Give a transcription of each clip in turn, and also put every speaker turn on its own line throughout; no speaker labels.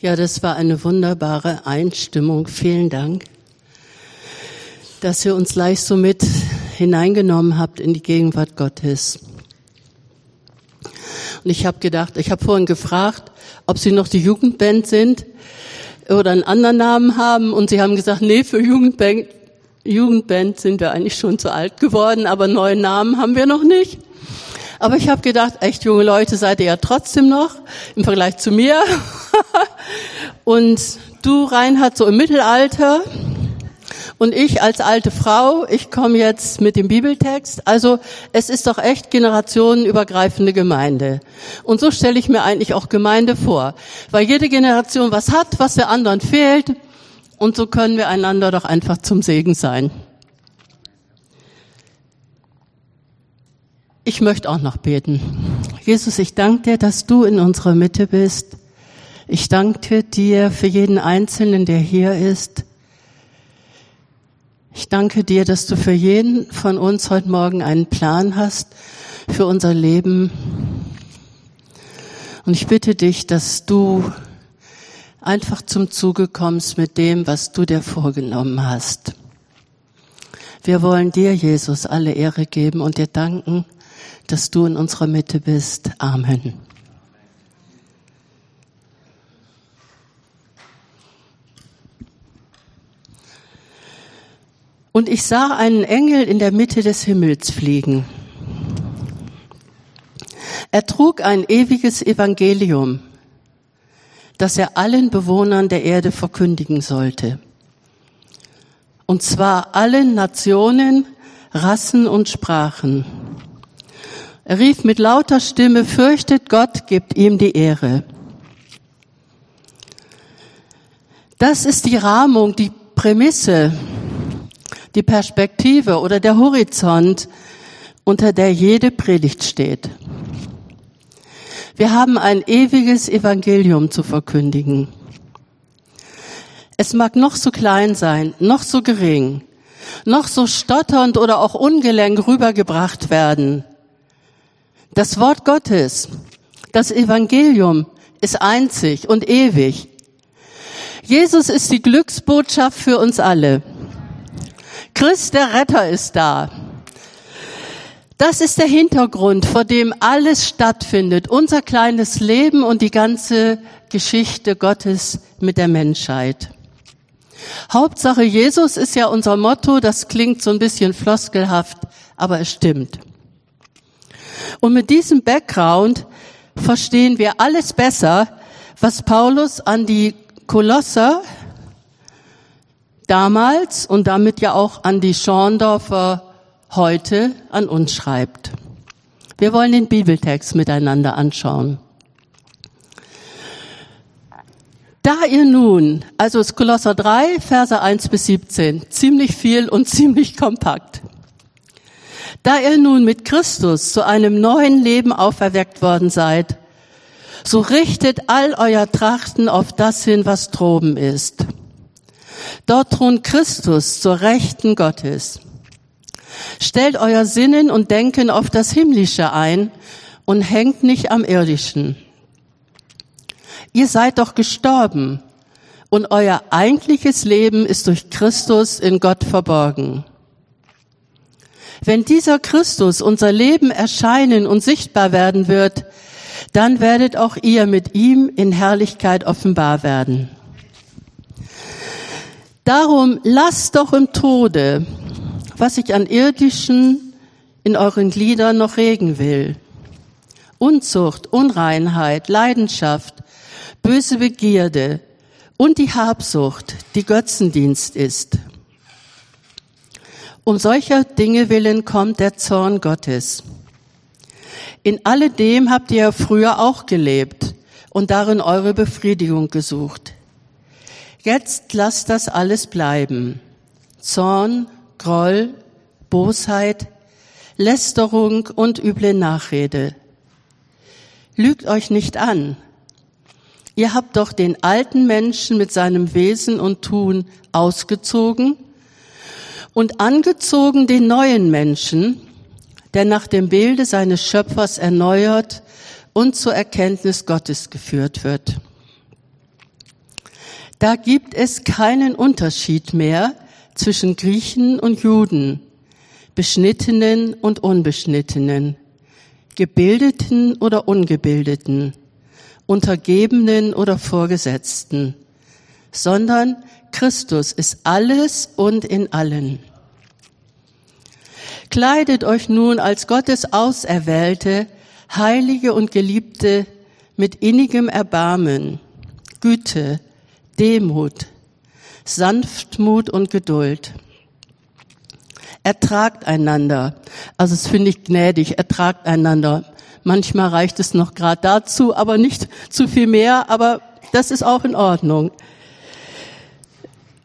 Ja, das war eine wunderbare Einstimmung. Vielen Dank, dass ihr uns gleich so mit hineingenommen habt in die Gegenwart Gottes. Und ich habe gedacht, ich habe vorhin gefragt, ob Sie noch die Jugendband sind oder einen anderen Namen haben. Und Sie haben gesagt, nee, für Jugendband, Jugendband sind wir eigentlich schon zu alt geworden, aber neuen Namen haben wir noch nicht. Aber ich habe gedacht, echt junge Leute seid ihr ja trotzdem noch im Vergleich zu mir. und du, Reinhard, so im Mittelalter. Und ich als alte Frau, ich komme jetzt mit dem Bibeltext. Also es ist doch echt generationenübergreifende Gemeinde. Und so stelle ich mir eigentlich auch Gemeinde vor. Weil jede Generation was hat, was der anderen fehlt. Und so können wir einander doch einfach zum Segen sein. Ich möchte auch noch beten. Jesus, ich danke dir, dass du in unserer Mitte bist. Ich danke dir für jeden Einzelnen, der hier ist. Ich danke dir, dass du für jeden von uns heute Morgen einen Plan hast für unser Leben. Und ich bitte dich, dass du einfach zum Zuge kommst mit dem, was du dir vorgenommen hast. Wir wollen dir, Jesus, alle Ehre geben und dir danken, dass du in unserer Mitte bist. Amen. Und ich sah einen Engel in der Mitte des Himmels fliegen. Er trug ein ewiges Evangelium, das er allen Bewohnern der Erde verkündigen sollte. Und zwar allen Nationen, Rassen und Sprachen. Er rief mit lauter Stimme, fürchtet Gott, gebt ihm die Ehre. Das ist die Rahmung, die Prämisse, die Perspektive oder der Horizont, unter der jede Predigt steht. Wir haben ein ewiges Evangelium zu verkündigen. Es mag noch so klein sein, noch so gering, noch so stotternd oder auch ungelenk rübergebracht werden. Das Wort Gottes, das Evangelium ist einzig und ewig. Jesus ist die Glücksbotschaft für uns alle. Christ der Retter ist da. Das ist der Hintergrund, vor dem alles stattfindet, unser kleines Leben und die ganze Geschichte Gottes mit der Menschheit. Hauptsache Jesus ist ja unser Motto, das klingt so ein bisschen floskelhaft, aber es stimmt. Und mit diesem Background verstehen wir alles besser, was Paulus an die Kolosser damals und damit ja auch an die Schorndorfer heute an uns schreibt. Wir wollen den Bibeltext miteinander anschauen. Da ihr nun, also es Kolosser 3, Verse 1 bis 17, ziemlich viel und ziemlich kompakt. Da ihr nun mit Christus zu einem neuen Leben auferweckt worden seid, so richtet all euer Trachten auf das hin, was droben ist. Dort thront Christus zur Rechten Gottes. Stellt euer Sinnen und Denken auf das Himmlische ein und hängt nicht am Irdischen. Ihr seid doch gestorben und euer eigentliches Leben ist durch Christus in Gott verborgen. Wenn dieser Christus unser Leben erscheinen und sichtbar werden wird, dann werdet auch ihr mit ihm in Herrlichkeit offenbar werden. Darum lasst doch im Tode, was ich an irdischen in euren Gliedern noch regen will. Unzucht, Unreinheit, Leidenschaft, böse Begierde und die Habsucht, die Götzendienst ist. Um solcher Dinge willen kommt der Zorn Gottes. In alledem habt ihr früher auch gelebt und darin eure Befriedigung gesucht. Jetzt lasst das alles bleiben. Zorn, Groll, Bosheit, Lästerung und üble Nachrede. Lügt euch nicht an. Ihr habt doch den alten Menschen mit seinem Wesen und Tun ausgezogen und angezogen den neuen Menschen, der nach dem Bilde seines Schöpfers erneuert und zur Erkenntnis Gottes geführt wird. Da gibt es keinen Unterschied mehr zwischen Griechen und Juden, Beschnittenen und Unbeschnittenen, Gebildeten oder Ungebildeten, Untergebenen oder Vorgesetzten, sondern Christus ist alles und in allen. Kleidet euch nun als Gottes Auserwählte, Heilige und Geliebte mit innigem Erbarmen, Güte, Demut, Sanftmut und Geduld. Ertragt einander. Also das finde ich gnädig. Ertragt einander. Manchmal reicht es noch gerade dazu, aber nicht zu viel mehr. Aber das ist auch in Ordnung.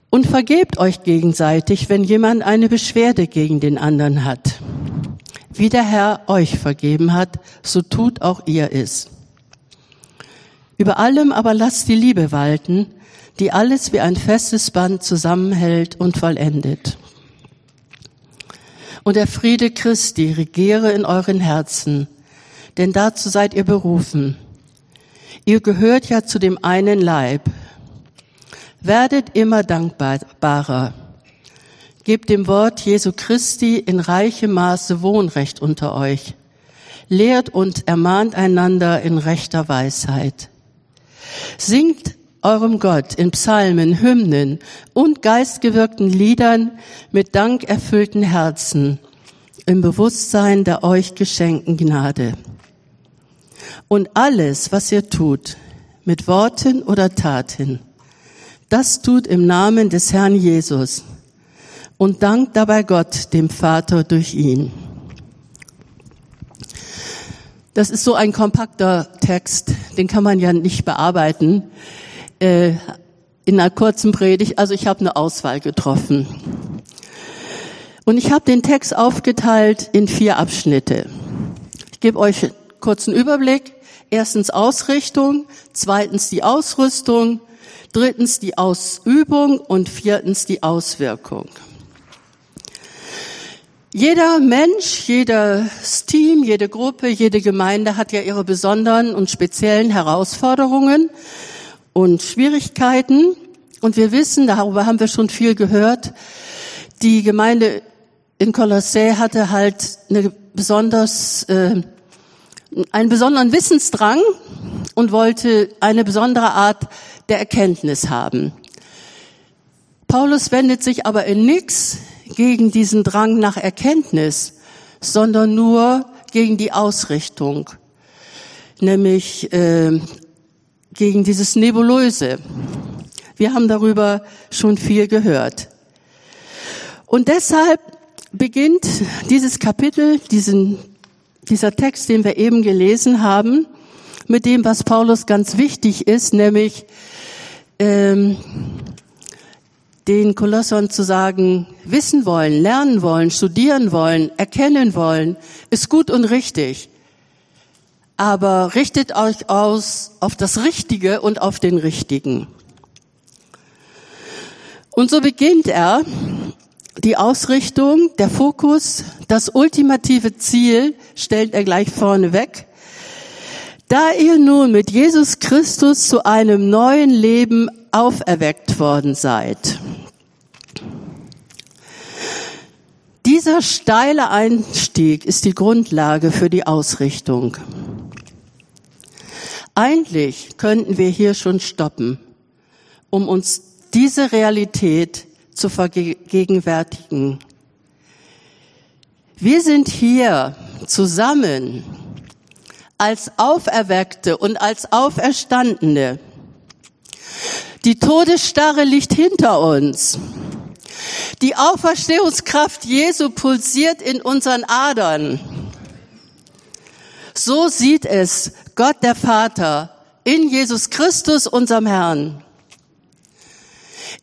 Und vergebt euch gegenseitig, wenn jemand eine Beschwerde gegen den anderen hat. Wie der Herr euch vergeben hat, so tut auch ihr es. Über allem aber lasst die Liebe walten, die alles wie ein festes Band zusammenhält und vollendet. Und der Friede Christi regiere in euren Herzen, denn dazu seid ihr berufen. Ihr gehört ja zu dem einen Leib. Werdet immer dankbarer. Gebt dem Wort Jesu Christi in reichem Maße Wohnrecht unter euch. Lehrt und ermahnt einander in rechter Weisheit. Singt eurem Gott in Psalmen, Hymnen und geistgewirkten Liedern mit dankerfüllten Herzen im Bewusstsein der euch geschenkten Gnade. Und alles, was ihr tut, mit Worten oder Taten, das tut im Namen des Herrn Jesus und dankt dabei Gott, dem Vater, durch ihn. Das ist so ein kompakter Text, den kann man ja nicht bearbeiten äh, in einer kurzen Predigt. Also ich habe eine Auswahl getroffen. Und ich habe den Text aufgeteilt in vier Abschnitte. Ich gebe euch einen kurzen Überblick. Erstens Ausrichtung, zweitens die Ausrüstung, drittens die Ausübung und viertens die Auswirkung. Jeder Mensch, jedes Team, jede Gruppe, jede Gemeinde hat ja ihre besonderen und speziellen Herausforderungen und Schwierigkeiten. Und wir wissen, darüber haben wir schon viel gehört, die Gemeinde in Kolossä hatte halt eine besonders, äh, einen besonderen Wissensdrang und wollte eine besondere Art der Erkenntnis haben. Paulus wendet sich aber in nichts gegen diesen Drang nach Erkenntnis, sondern nur gegen die Ausrichtung, nämlich äh, gegen dieses Nebulöse. Wir haben darüber schon viel gehört. Und deshalb beginnt dieses Kapitel, diesen, dieser Text, den wir eben gelesen haben, mit dem, was Paulus ganz wichtig ist, nämlich ähm, den Kolossern zu sagen, wissen wollen, lernen wollen, studieren wollen, erkennen wollen, ist gut und richtig. Aber richtet euch aus auf das Richtige und auf den Richtigen. Und so beginnt er die Ausrichtung, der Fokus, das ultimative Ziel stellt er gleich vorne weg. Da ihr nun mit Jesus Christus zu einem neuen Leben auferweckt worden seid. Dieser steile Einstieg ist die Grundlage für die Ausrichtung. Eigentlich könnten wir hier schon stoppen, um uns diese Realität zu vergegenwärtigen. Wir sind hier zusammen als Auferweckte und als Auferstandene. Die Todesstarre liegt hinter uns. Die Auferstehungskraft Jesu pulsiert in unseren Adern. So sieht es Gott der Vater in Jesus Christus, unserem Herrn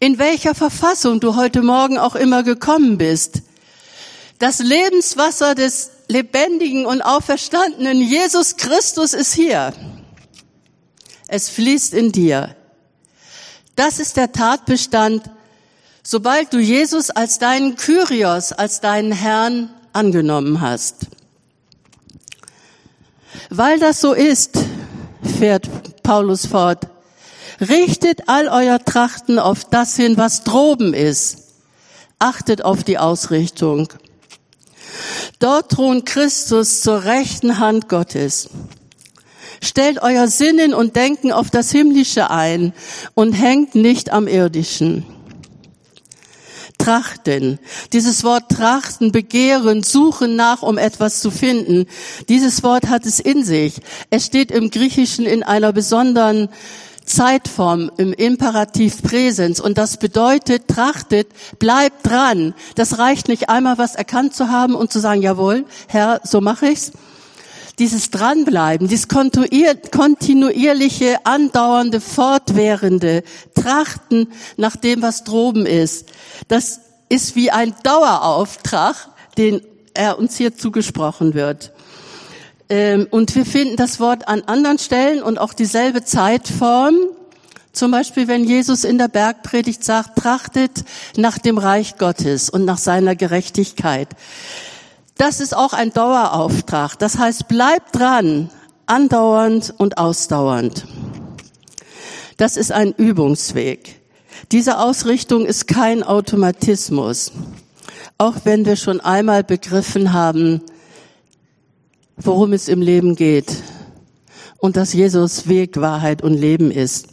in welcher Verfassung du heute Morgen auch immer gekommen bist. Das Lebenswasser des lebendigen und auferstandenen Jesus Christus ist hier. Es fließt in dir. Das ist der Tatbestand, sobald du Jesus als deinen Kyrios, als deinen Herrn angenommen hast. Weil das so ist, fährt Paulus fort, Richtet all euer Trachten auf das hin, was droben ist. Achtet auf die Ausrichtung. Dort thront Christus zur rechten Hand Gottes. Stellt euer Sinnen und Denken auf das Himmlische ein und hängt nicht am Irdischen. Trachten. Dieses Wort trachten, begehren, suchen nach, um etwas zu finden. Dieses Wort hat es in sich. Es steht im Griechischen in einer besonderen Zeitform im Imperativ Präsens und das bedeutet, trachtet, bleibt dran. Das reicht nicht einmal was erkannt zu haben und zu sagen, jawohl, Herr, so mache ich's. Dieses Dranbleiben, dieses kontinuierliche, andauernde, fortwährende Trachten nach dem, was droben ist, das ist wie ein Dauerauftrag, den er uns hier zugesprochen wird. Ähm, und wir finden das Wort an anderen Stellen und auch dieselbe Zeitform. Zum Beispiel, wenn Jesus in der Bergpredigt sagt, trachtet nach dem Reich Gottes und nach seiner Gerechtigkeit. Das ist auch ein Dauerauftrag. Das heißt, bleibt dran, andauernd und ausdauernd. Das ist ein Übungsweg. Diese Ausrichtung ist kein Automatismus. Auch wenn wir schon einmal begriffen haben, worum es im Leben geht und dass Jesus Weg, Wahrheit und Leben ist.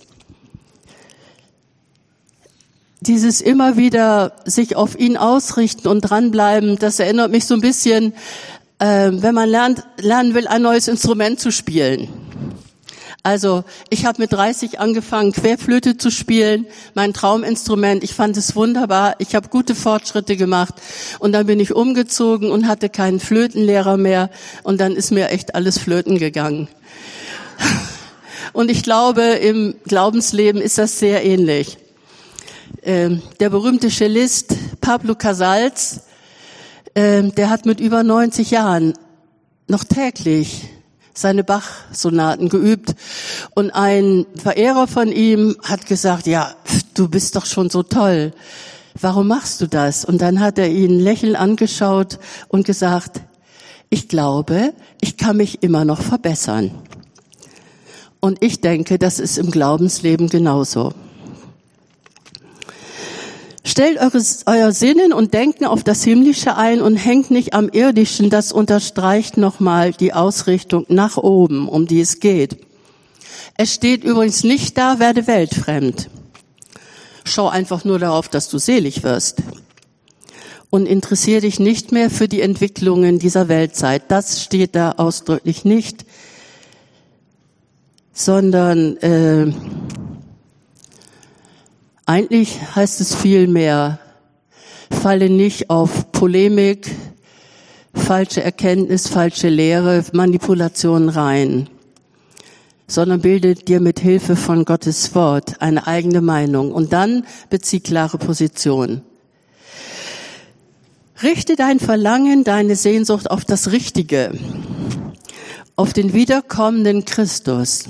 Dieses immer wieder sich auf ihn ausrichten und dranbleiben, das erinnert mich so ein bisschen, äh, wenn man lernt, lernen will, ein neues Instrument zu spielen. Also ich habe mit 30 angefangen, Querflöte zu spielen, mein Trauminstrument. Ich fand es wunderbar. Ich habe gute Fortschritte gemacht. Und dann bin ich umgezogen und hatte keinen Flötenlehrer mehr. Und dann ist mir echt alles flöten gegangen. Und ich glaube, im Glaubensleben ist das sehr ähnlich. Ähm, der berühmte Cellist Pablo Casals, ähm, der hat mit über 90 Jahren noch täglich seine Bach-Sonaten geübt. Und ein Verehrer von ihm hat gesagt, ja, du bist doch schon so toll. Warum machst du das? Und dann hat er ihn lächelnd angeschaut und gesagt, ich glaube, ich kann mich immer noch verbessern. Und ich denke, das ist im Glaubensleben genauso. Stellt eures, euer Sinnen und Denken auf das Himmlische ein und hängt nicht am Irdischen. Das unterstreicht nochmal die Ausrichtung nach oben, um die es geht. Es steht übrigens nicht da, werde weltfremd. Schau einfach nur darauf, dass du selig wirst. Und interessiere dich nicht mehr für die Entwicklungen dieser Weltzeit. Das steht da ausdrücklich nicht. Sondern äh, eigentlich heißt es vielmehr, falle nicht auf Polemik, falsche Erkenntnis, falsche Lehre, Manipulation rein, sondern bilde dir mit Hilfe von Gottes Wort eine eigene Meinung und dann bezieh klare Position. Richte dein Verlangen, deine Sehnsucht auf das Richtige, auf den wiederkommenden Christus.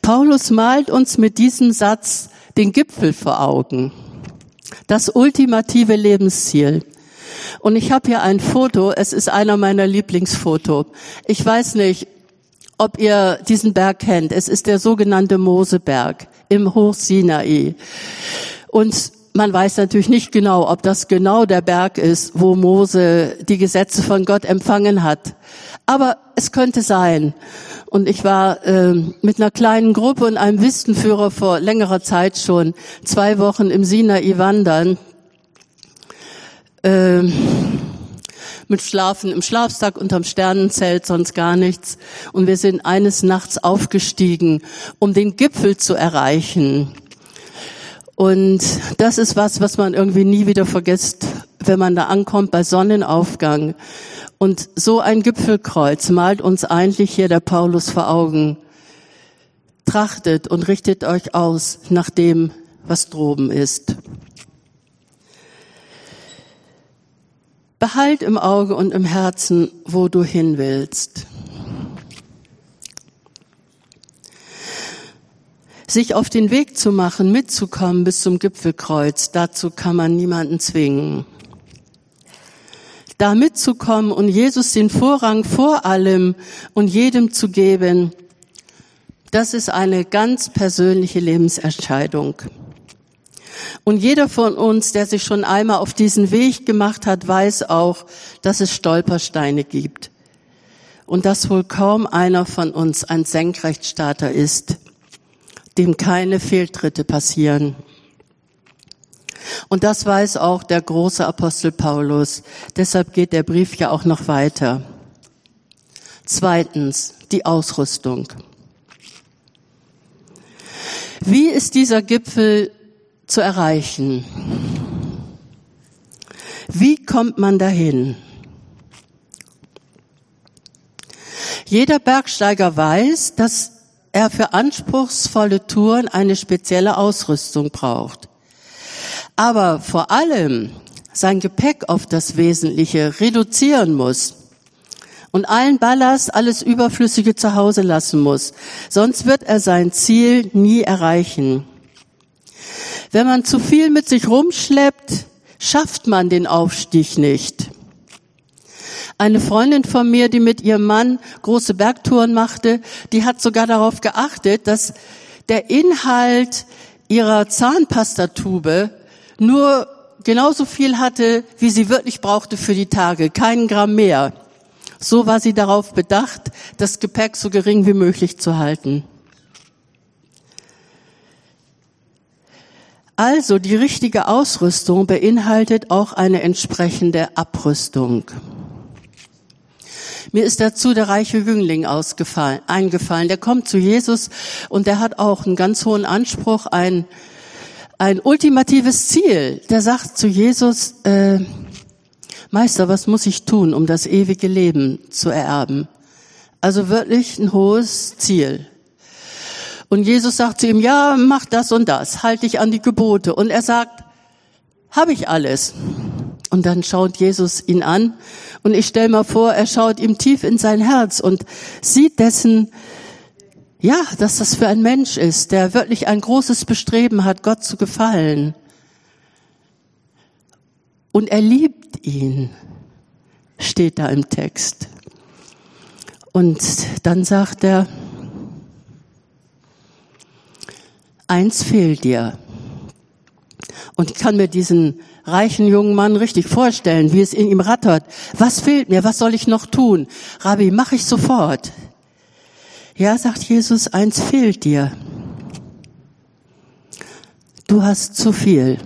Paulus malt uns mit diesem Satz den Gipfel vor Augen, das ultimative Lebensziel. Und ich habe hier ein Foto, es ist einer meiner Lieblingsfoto. Ich weiß nicht, ob ihr diesen Berg kennt. Es ist der sogenannte Moseberg im Hochsinai. Und man weiß natürlich nicht genau, ob das genau der Berg ist, wo Mose die Gesetze von Gott empfangen hat. Aber es könnte sein. Und ich war äh, mit einer kleinen Gruppe und einem Wistenführer vor längerer Zeit schon zwei Wochen im Sinai wandern. Äh, mit Schlafen im Schlafsack unterm Sternenzelt, sonst gar nichts. Und wir sind eines Nachts aufgestiegen, um den Gipfel zu erreichen. Und das ist was, was man irgendwie nie wieder vergisst, wenn man da ankommt bei Sonnenaufgang. Und so ein Gipfelkreuz malt uns eigentlich hier der Paulus vor Augen. Trachtet und richtet euch aus nach dem, was droben ist. Behalt im Auge und im Herzen, wo du hin willst. Sich auf den Weg zu machen, mitzukommen bis zum Gipfelkreuz, dazu kann man niemanden zwingen da mitzukommen und Jesus den Vorrang vor allem und jedem zu geben, Das ist eine ganz persönliche Lebensentscheidung. Und jeder von uns, der sich schon einmal auf diesen Weg gemacht hat, weiß auch, dass es Stolpersteine gibt. Und dass wohl kaum einer von uns ein Senkrechtstarter ist, dem keine Fehltritte passieren. Und das weiß auch der große Apostel Paulus. Deshalb geht der Brief ja auch noch weiter. Zweitens, die Ausrüstung. Wie ist dieser Gipfel zu erreichen. Wie kommt man dahin? Jeder Bergsteiger weiß, dass er für anspruchsvolle Touren eine spezielle Ausrüstung braucht. Aber vor allem sein Gepäck auf das Wesentliche reduzieren muss und allen Ballast, alles Überflüssige zu Hause lassen muss. Sonst wird er sein Ziel nie erreichen. Wenn man zu viel mit sich rumschleppt, schafft man den Aufstieg nicht. Eine Freundin von mir, die mit ihrem Mann große Bergtouren machte, die hat sogar darauf geachtet, dass der Inhalt ihrer Zahnpastatube nur genauso viel hatte, wie sie wirklich brauchte für die Tage, keinen Gramm mehr. So war sie darauf bedacht, das Gepäck so gering wie möglich zu halten. Also die richtige Ausrüstung beinhaltet auch eine entsprechende Abrüstung. Mir ist dazu der reiche Jüngling ausgefallen, eingefallen. Der kommt zu Jesus und der hat auch einen ganz hohen Anspruch, ein, ein ultimatives Ziel. Der sagt zu Jesus, äh, Meister, was muss ich tun, um das ewige Leben zu ererben? Also wirklich ein hohes Ziel. Und Jesus sagt zu ihm, ja, mach das und das, halt dich an die Gebote. Und er sagt, habe ich alles. Und dann schaut Jesus ihn an und ich stelle mir vor, er schaut ihm tief in sein Herz und sieht dessen, ja, dass das für ein Mensch ist, der wirklich ein großes Bestreben hat, Gott zu gefallen. Und er liebt ihn, steht da im Text. Und dann sagt er, eins fehlt dir. Und ich kann mir diesen reichen jungen Mann richtig vorstellen, wie es in ihm rattert. Was fehlt mir? Was soll ich noch tun? Rabbi, mach ich sofort. Ja, sagt Jesus, eins fehlt dir. Du hast zu viel.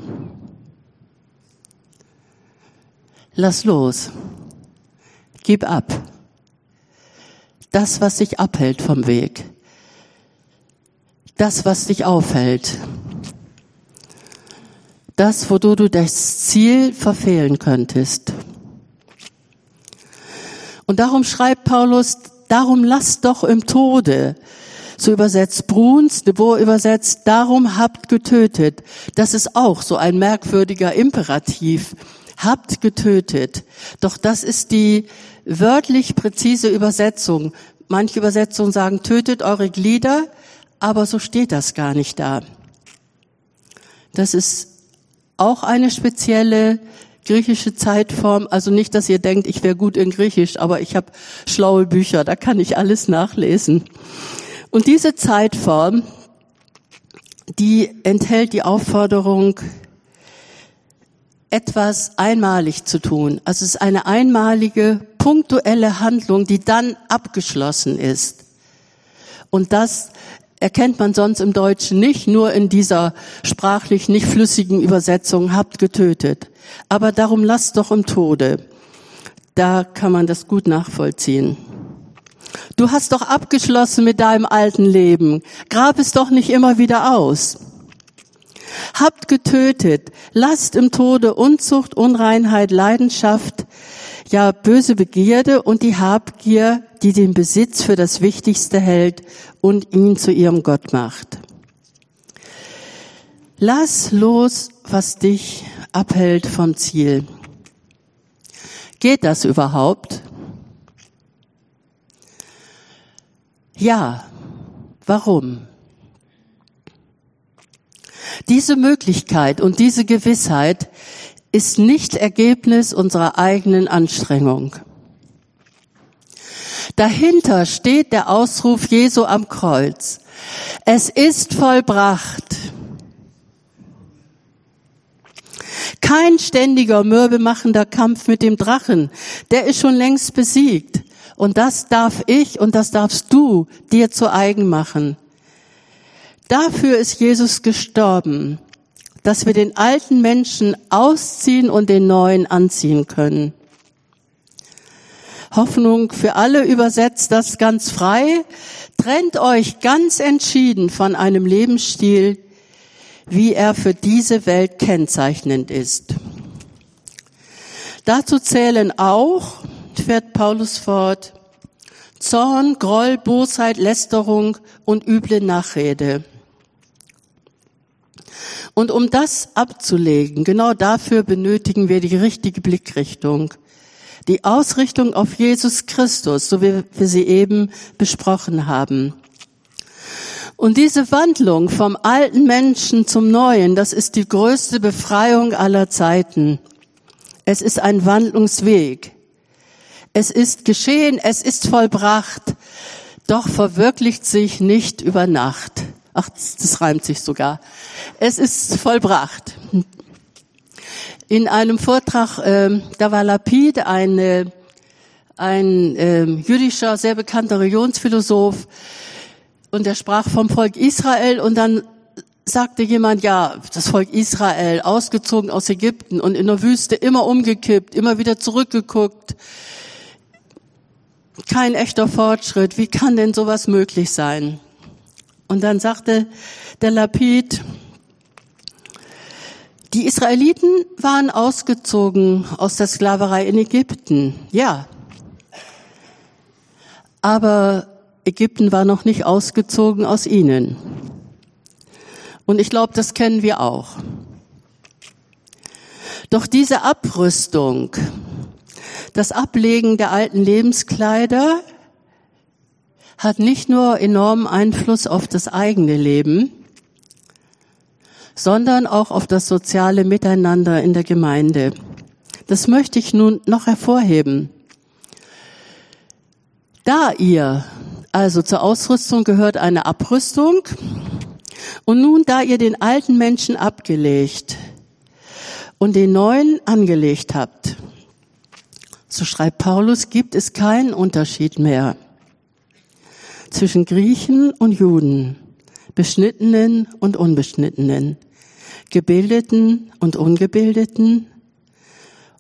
Lass los. Gib ab. Das, was dich abhält vom Weg das, was dich aufhält. Das, wo du das Ziel verfehlen könntest. Und darum schreibt Paulus, darum lasst doch im Tode. So übersetzt Bruns, de Boer übersetzt, darum habt getötet. Das ist auch so ein merkwürdiger Imperativ. Habt getötet. Doch das ist die wörtlich präzise Übersetzung. Manche Übersetzungen sagen, tötet eure Glieder aber so steht das gar nicht da. Das ist auch eine spezielle griechische Zeitform. Also nicht, dass ihr denkt, ich wäre gut in Griechisch, aber ich habe schlaue Bücher, da kann ich alles nachlesen. Und diese Zeitform, die enthält die Aufforderung, etwas einmalig zu tun. Also es ist eine einmalige, punktuelle Handlung, die dann abgeschlossen ist. Und das erkennt man sonst im Deutschen nicht, nur in dieser sprachlich nicht flüssigen Übersetzung habt getötet. Aber darum lasst doch im Tode. Da kann man das gut nachvollziehen. Du hast doch abgeschlossen mit deinem alten Leben. Grab es doch nicht immer wieder aus. Habt getötet, lasst im Tode Unzucht, Unreinheit, Leidenschaft, ja böse Begierde und die Habgier, die den Besitz für das Wichtigste hält und ihn zu ihrem Gott macht. Lass los, was dich abhält vom Ziel. Geht das überhaupt? Ja. Warum? Diese Möglichkeit und diese Gewissheit ist nicht Ergebnis unserer eigenen Anstrengung. Dahinter steht der Ausruf Jesu am Kreuz. Es ist vollbracht. Kein ständiger, mürbemachender Kampf mit dem Drachen. Der ist schon längst besiegt. Und das darf ich und das darfst du dir zu eigen machen. Dafür ist Jesus gestorben, dass wir den alten Menschen ausziehen und den neuen anziehen können. Hoffnung für alle übersetzt das ganz frei. Trennt euch ganz entschieden von einem Lebensstil, wie er für diese Welt kennzeichnend ist. Dazu zählen auch, fährt Paulus fort, Zorn, Groll, Bosheit, Lästerung und üble Nachrede. Und um das abzulegen, genau dafür benötigen wir die richtige Blickrichtung. Die Ausrichtung auf Jesus Christus, so wie wir sie eben besprochen haben. Und diese Wandlung vom alten Menschen zum neuen, das ist die größte Befreiung aller Zeiten. Es ist ein Wandlungsweg. Es ist geschehen, es ist vollbracht, doch verwirklicht sich nicht über Nacht. Ach, das reimt sich sogar. Es ist vollbracht. In einem Vortrag, äh, da war Lapid, ein, ein äh, jüdischer, sehr bekannter Religionsphilosoph, und er sprach vom Volk Israel und dann sagte jemand, ja, das Volk Israel, ausgezogen aus Ägypten und in der Wüste immer umgekippt, immer wieder zurückgeguckt. Kein echter Fortschritt. Wie kann denn sowas möglich sein? Und dann sagte der Lapid, die Israeliten waren ausgezogen aus der Sklaverei in Ägypten, ja. Aber Ägypten war noch nicht ausgezogen aus ihnen. Und ich glaube, das kennen wir auch. Doch diese Abrüstung, das Ablegen der alten Lebenskleider hat nicht nur enormen Einfluss auf das eigene Leben, sondern auch auf das soziale Miteinander in der Gemeinde. Das möchte ich nun noch hervorheben. Da ihr, also zur Ausrüstung gehört eine Abrüstung, und nun, da ihr den alten Menschen abgelegt und den neuen angelegt habt, so schreibt Paulus, gibt es keinen Unterschied mehr zwischen Griechen und Juden, Beschnittenen und Unbeschnittenen, Gebildeten und Ungebildeten,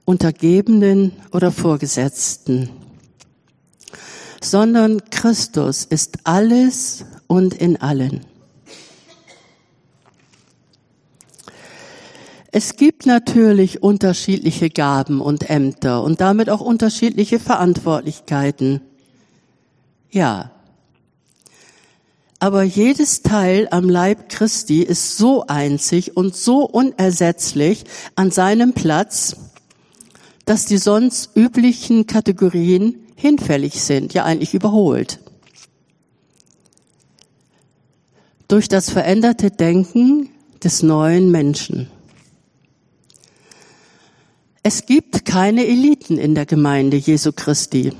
Untergebenen oder Vorgesetzten, sondern Christus ist alles und in allen. Es gibt natürlich unterschiedliche Gaben und Ämter und damit auch unterschiedliche Verantwortlichkeiten. Ja, aber jedes Teil am Leib Christi ist so einzig und so unersetzlich an seinem Platz, dass die sonst üblichen Kategorien hinfällig sind, ja eigentlich überholt. Durch das veränderte Denken des neuen Menschen. Es gibt keine Eliten in der Gemeinde Jesu Christi.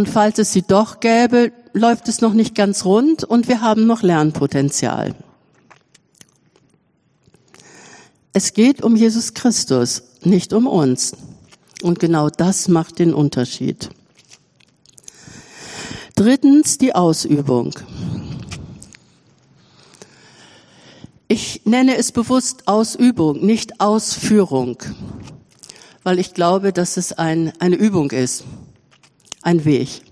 Und falls es sie doch gäbe, läuft es noch nicht ganz rund und wir haben noch Lernpotenzial. Es geht um Jesus Christus, nicht um uns. Und genau das macht den Unterschied. Drittens die Ausübung. Ich nenne es bewusst Ausübung, nicht Ausführung, weil ich glaube, dass es ein, eine Übung ist, ein Weg.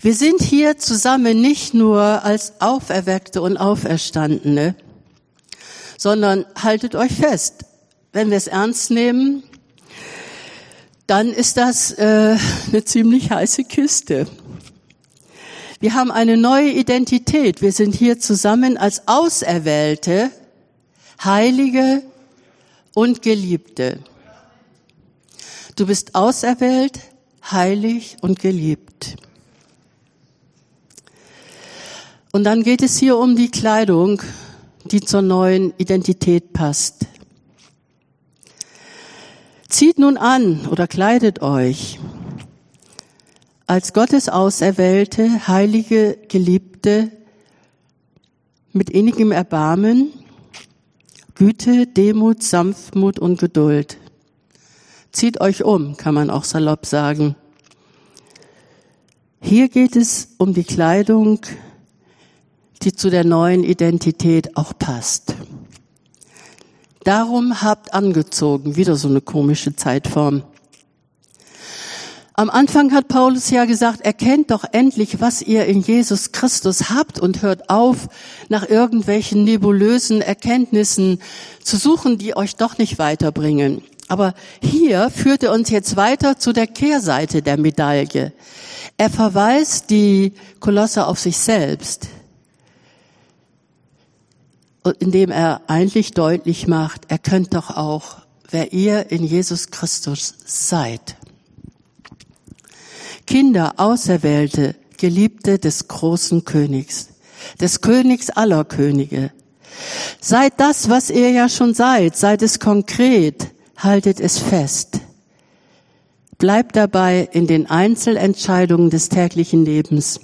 Wir sind hier zusammen nicht nur als Auferweckte und Auferstandene, sondern haltet euch fest, wenn wir es ernst nehmen, dann ist das äh, eine ziemlich heiße Kiste. Wir haben eine neue Identität. Wir sind hier zusammen als Auserwählte, Heilige und Geliebte. Du bist auserwählt, heilig und geliebt. Und dann geht es hier um die Kleidung, die zur neuen Identität passt. Zieht nun an oder kleidet euch als Gottes auserwählte, heilige, geliebte, mit innigem Erbarmen, Güte, Demut, Sanftmut und Geduld. Zieht euch um, kann man auch salopp sagen. Hier geht es um die Kleidung, die zu der neuen Identität auch passt. Darum habt angezogen, wieder so eine komische Zeitform. Am Anfang hat Paulus ja gesagt, erkennt doch endlich, was ihr in Jesus Christus habt und hört auf, nach irgendwelchen nebulösen Erkenntnissen zu suchen, die euch doch nicht weiterbringen. Aber hier führt er uns jetzt weiter zu der Kehrseite der Medaille. Er verweist die Kolosse auf sich selbst, indem er eigentlich deutlich macht, er könnt doch auch, wer ihr in Jesus Christus seid. Kinder, Auserwählte, Geliebte des großen Königs, des Königs aller Könige. Seid das, was ihr ja schon seid, seid es konkret, haltet es fest. Bleibt dabei in den Einzelentscheidungen des täglichen Lebens.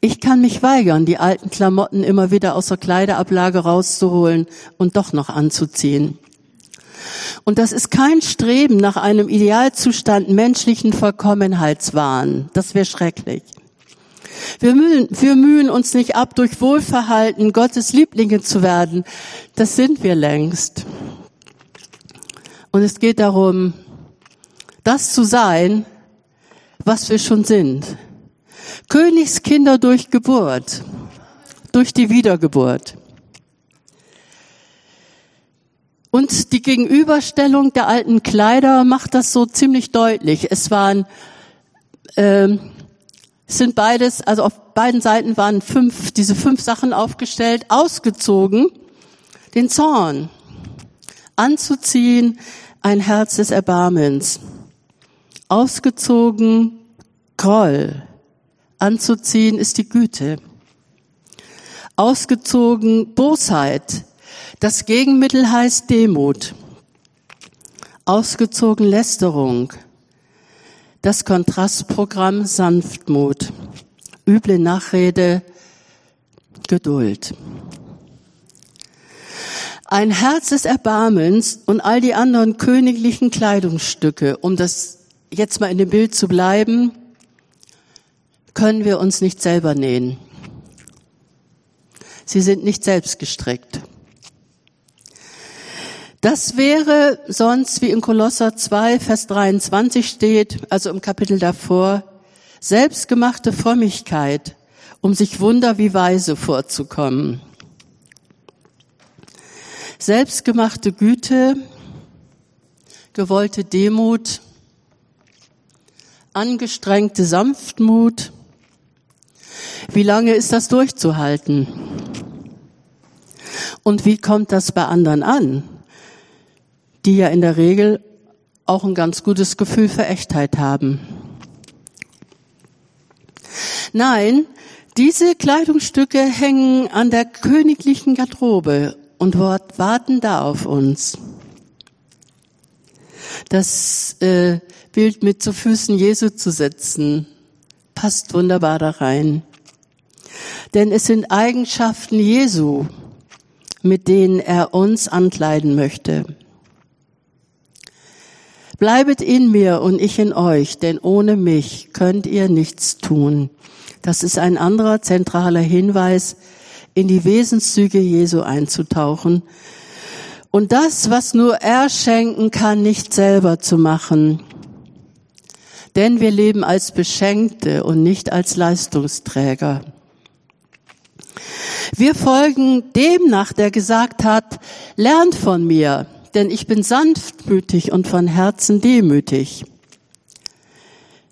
Ich kann mich weigern, die alten Klamotten immer wieder aus der Kleiderablage rauszuholen und doch noch anzuziehen. Und das ist kein Streben nach einem Idealzustand menschlichen Vollkommenheitswahn. Das wäre schrecklich. Wir mühen, wir mühen uns nicht ab, durch Wohlverhalten Gottes Lieblinge zu werden. Das sind wir längst. Und es geht darum, das zu sein, was wir schon sind. Königskinder durch Geburt, durch die Wiedergeburt. Und die Gegenüberstellung der alten Kleider macht das so ziemlich deutlich. Es waren, äh, sind beides, also auf beiden Seiten waren fünf, diese fünf Sachen aufgestellt, ausgezogen, den Zorn, anzuziehen, ein Herz des Erbarmens, ausgezogen, Groll, anzuziehen ist die Güte, ausgezogen, Bosheit, das Gegenmittel heißt Demut, ausgezogen Lästerung, das Kontrastprogramm Sanftmut, üble Nachrede, Geduld. Ein Herz des Erbarmens und all die anderen königlichen Kleidungsstücke, um das jetzt mal in dem Bild zu bleiben, können wir uns nicht selber nähen. Sie sind nicht selbst gestrickt. Das wäre sonst, wie in Kolosser 2, Vers 23 steht, also im Kapitel davor, selbstgemachte Frömmigkeit, um sich Wunder wie Weise vorzukommen. Selbstgemachte Güte, gewollte Demut, angestrengte Sanftmut. Wie lange ist das durchzuhalten? Und wie kommt das bei anderen an? die ja in der Regel auch ein ganz gutes Gefühl für Echtheit haben. Nein, diese Kleidungsstücke hängen an der königlichen Garderobe und warten da auf uns. Das äh, Bild mit zu Füßen Jesu zu setzen, passt wunderbar da rein. Denn es sind Eigenschaften Jesu, mit denen er uns ankleiden möchte. Bleibet in mir und ich in euch, denn ohne mich könnt ihr nichts tun. Das ist ein anderer zentraler Hinweis, in die Wesenszüge Jesu einzutauchen und das, was nur er schenken kann, nicht selber zu machen. Denn wir leben als Beschenkte und nicht als Leistungsträger. Wir folgen dem nach, der gesagt hat, lernt von mir, denn ich bin sanftmütig und von Herzen demütig.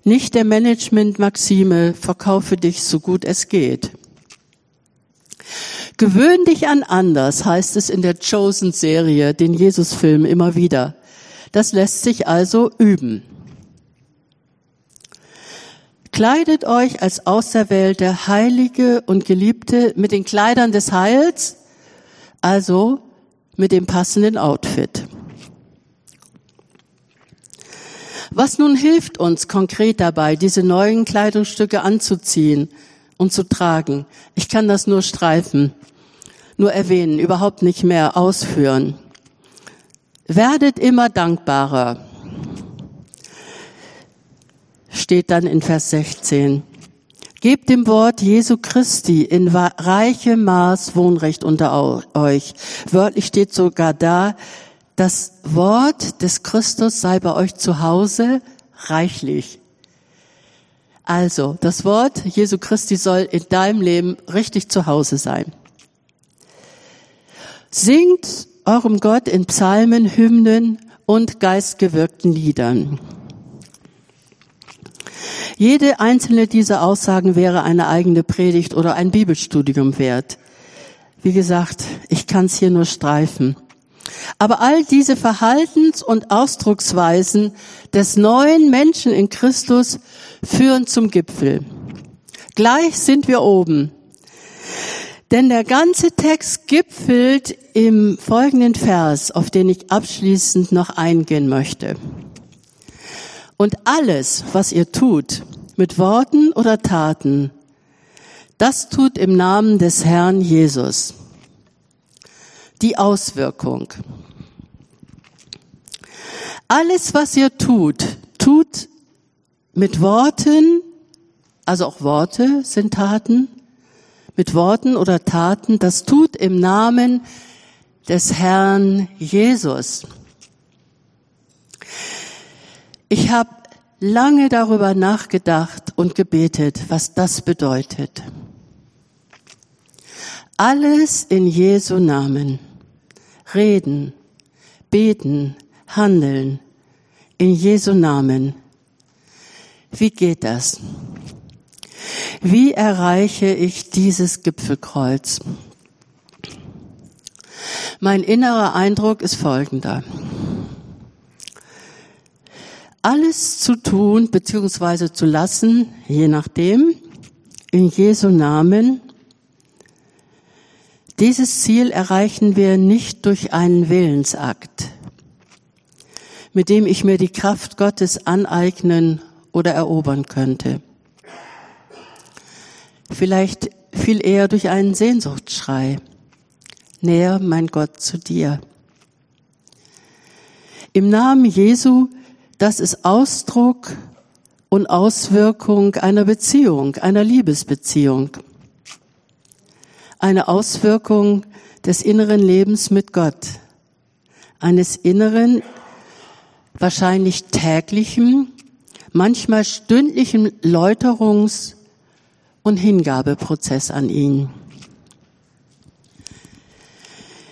Nicht der Management-Maxime, verkaufe dich so gut es geht. Gewöhn dich an anders, heißt es in der Chosen-Serie, den Jesus-Film immer wieder. Das lässt sich also üben. Kleidet euch als Auserwählte, Heilige und Geliebte mit den Kleidern des Heils, also mit dem passenden Outfit. Was nun hilft uns konkret dabei, diese neuen Kleidungsstücke anzuziehen und zu tragen? Ich kann das nur streifen, nur erwähnen, überhaupt nicht mehr ausführen. Werdet immer dankbarer, steht dann in Vers 16. Gebt dem Wort Jesu Christi in reichem Maß Wohnrecht unter euch. Wörtlich steht sogar da, das Wort des Christus sei bei euch zu Hause reichlich. Also, das Wort Jesu Christi soll in deinem Leben richtig zu Hause sein. Singt eurem Gott in Psalmen, Hymnen und geistgewirkten Liedern. Jede einzelne dieser Aussagen wäre eine eigene Predigt oder ein Bibelstudium wert. Wie gesagt, ich kann es hier nur streifen. Aber all diese Verhaltens- und Ausdrucksweisen des neuen Menschen in Christus führen zum Gipfel. Gleich sind wir oben. Denn der ganze Text gipfelt im folgenden Vers, auf den ich abschließend noch eingehen möchte. Und alles, was ihr tut, mit Worten oder Taten, das tut im Namen des Herrn Jesus. Die Auswirkung. Alles, was ihr tut, tut mit Worten, also auch Worte sind Taten, mit Worten oder Taten, das tut im Namen des Herrn Jesus. Ich habe lange darüber nachgedacht und gebetet, was das bedeutet. Alles in Jesu Namen. Reden, beten, handeln. In Jesu Namen. Wie geht das? Wie erreiche ich dieses Gipfelkreuz? Mein innerer Eindruck ist folgender alles zu tun bzw. zu lassen, je nachdem, in Jesu Namen. Dieses Ziel erreichen wir nicht durch einen Willensakt, mit dem ich mir die Kraft Gottes aneignen oder erobern könnte. Vielleicht viel eher durch einen Sehnsuchtsschrei. Näher, mein Gott, zu dir. Im Namen Jesu das ist Ausdruck und Auswirkung einer Beziehung, einer Liebesbeziehung. Eine Auswirkung des inneren Lebens mit Gott. Eines inneren, wahrscheinlich täglichen, manchmal stündlichen Läuterungs- und Hingabeprozess an ihn.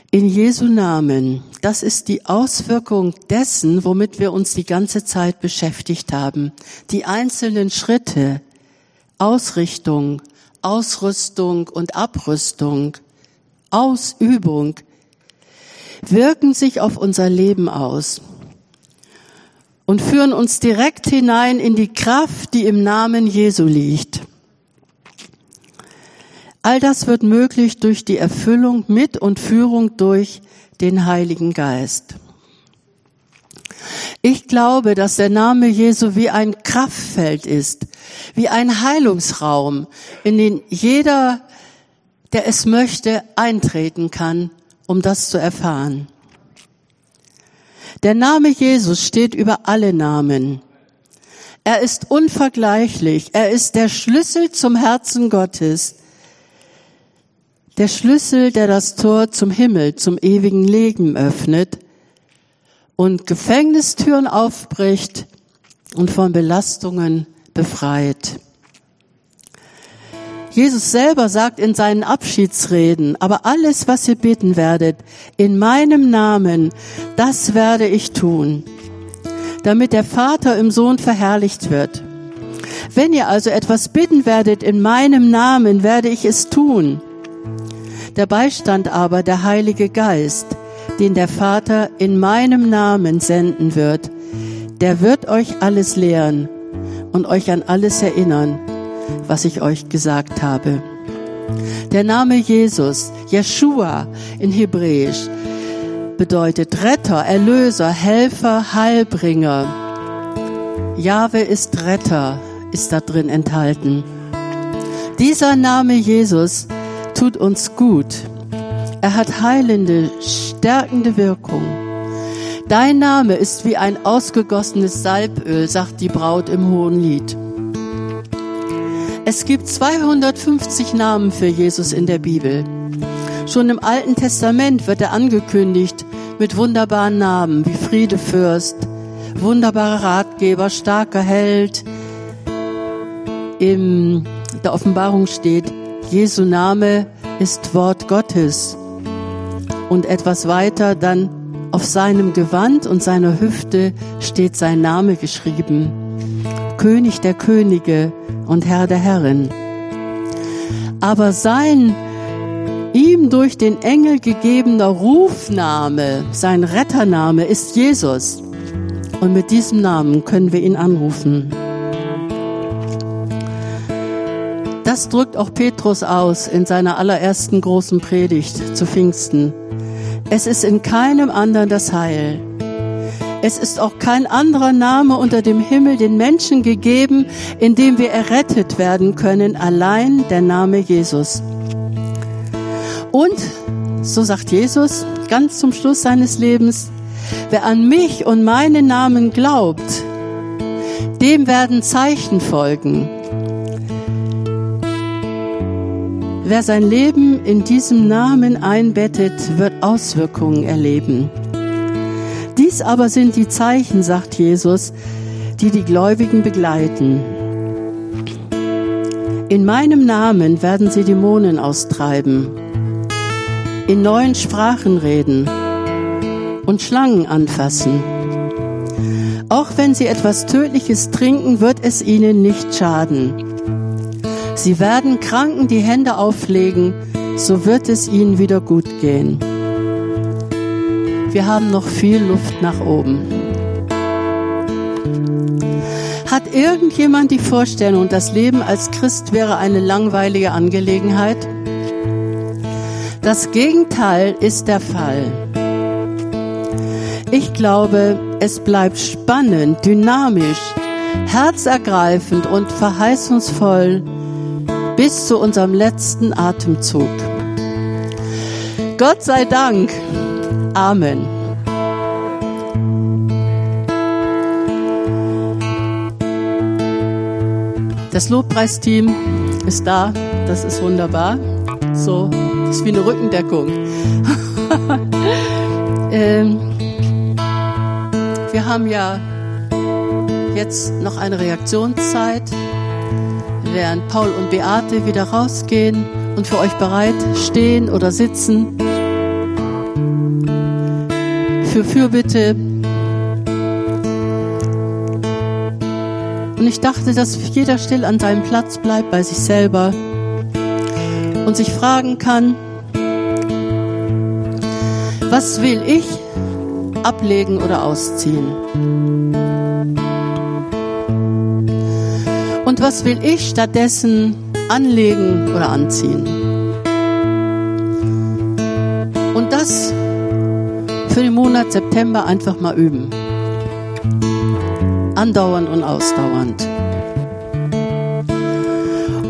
In Jesu Namen. Das ist die Auswirkung dessen, womit wir uns die ganze Zeit beschäftigt haben. Die einzelnen Schritte, Ausrichtung, Ausrüstung und Abrüstung, Ausübung wirken sich auf unser Leben aus und führen uns direkt hinein in die Kraft, die im Namen Jesu liegt. All das wird möglich durch die Erfüllung mit und Führung durch den Heiligen Geist. Ich glaube, dass der Name Jesu wie ein Kraftfeld ist, wie ein Heilungsraum, in den jeder, der es möchte, eintreten kann, um das zu erfahren. Der Name Jesus steht über alle Namen. Er ist unvergleichlich. Er ist der Schlüssel zum Herzen Gottes. Der Schlüssel, der das Tor zum Himmel, zum ewigen Leben öffnet und Gefängnistüren aufbricht und von Belastungen befreit. Jesus selber sagt in seinen Abschiedsreden, aber alles, was ihr bitten werdet, in meinem Namen, das werde ich tun, damit der Vater im Sohn verherrlicht wird. Wenn ihr also etwas bitten werdet in meinem Namen, werde ich es tun. Der Beistand aber, der Heilige Geist, den der Vater in meinem Namen senden wird, der wird euch alles lehren und euch an alles erinnern, was ich euch gesagt habe. Der Name Jesus, Yeshua in Hebräisch, bedeutet Retter, Erlöser, Helfer, Heilbringer. Jahwe ist Retter, ist da drin enthalten. Dieser Name Jesus tut uns gut. Er hat heilende, stärkende Wirkung. Dein Name ist wie ein ausgegossenes Salböl, sagt die Braut im Hohen Lied. Es gibt 250 Namen für Jesus in der Bibel. Schon im Alten Testament wird er angekündigt mit wunderbaren Namen wie Friedefürst, wunderbarer Ratgeber, starker Held. In der Offenbarung steht, Jesu Name ist Wort Gottes. Und etwas weiter dann auf seinem Gewand und seiner Hüfte steht sein Name geschrieben. König der Könige und Herr der Herren. Aber sein ihm durch den Engel gegebener Rufname, sein Rettername ist Jesus. Und mit diesem Namen können wir ihn anrufen. Das drückt auch Petrus aus in seiner allerersten großen Predigt zu Pfingsten. Es ist in keinem anderen das Heil. Es ist auch kein anderer Name unter dem Himmel den Menschen gegeben, in dem wir errettet werden können, allein der Name Jesus. Und, so sagt Jesus ganz zum Schluss seines Lebens, wer an mich und meinen Namen glaubt, dem werden Zeichen folgen. Wer sein Leben in diesem Namen einbettet, wird Auswirkungen erleben. Dies aber sind die Zeichen, sagt Jesus, die die Gläubigen begleiten. In meinem Namen werden sie Dämonen austreiben, in neuen Sprachen reden und Schlangen anfassen. Auch wenn sie etwas Tödliches trinken, wird es ihnen nicht schaden. Sie werden Kranken die Hände auflegen, so wird es ihnen wieder gut gehen. Wir haben noch viel Luft nach oben. Hat irgendjemand die Vorstellung, das Leben als Christ wäre eine langweilige Angelegenheit? Das Gegenteil ist der Fall. Ich glaube, es bleibt spannend, dynamisch, herzergreifend und verheißungsvoll bis zu unserem letzten Atemzug. Gott sei Dank Amen. Das Lobpreisteam ist da, das ist wunderbar. So, das ist wie eine Rückendeckung. ähm, wir haben ja jetzt noch eine Reaktionszeit, während Paul und Beate wieder rausgehen und für euch bereit stehen oder sitzen für Fürbitte. Und ich dachte, dass jeder still an seinem Platz bleibt bei sich selber und sich fragen kann, was will ich ablegen oder ausziehen? Was will ich stattdessen anlegen oder anziehen? Und das für den Monat September einfach mal üben. Andauernd und ausdauernd.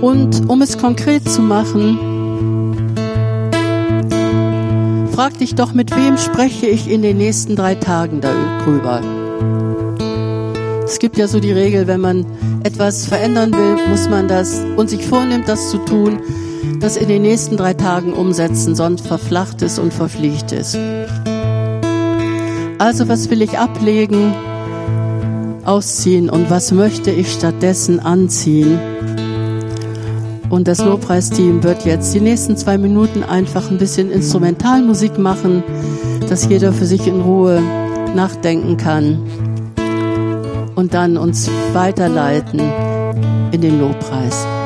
Und um es konkret zu machen, frag dich doch, mit wem spreche ich in den nächsten drei Tagen darüber. Es gibt ja so die Regel, wenn man etwas verändern will, muss man das und sich vornimmt, das zu tun, das in den nächsten drei Tagen umsetzen, sonst verflacht es und verfliegt es. Also was will ich ablegen, ausziehen und was möchte ich stattdessen anziehen? Und das Lobpreisteam wird jetzt die nächsten zwei Minuten einfach ein bisschen Instrumentalmusik machen, dass jeder für sich in Ruhe nachdenken kann und dann uns weiterleiten in den Lobpreis.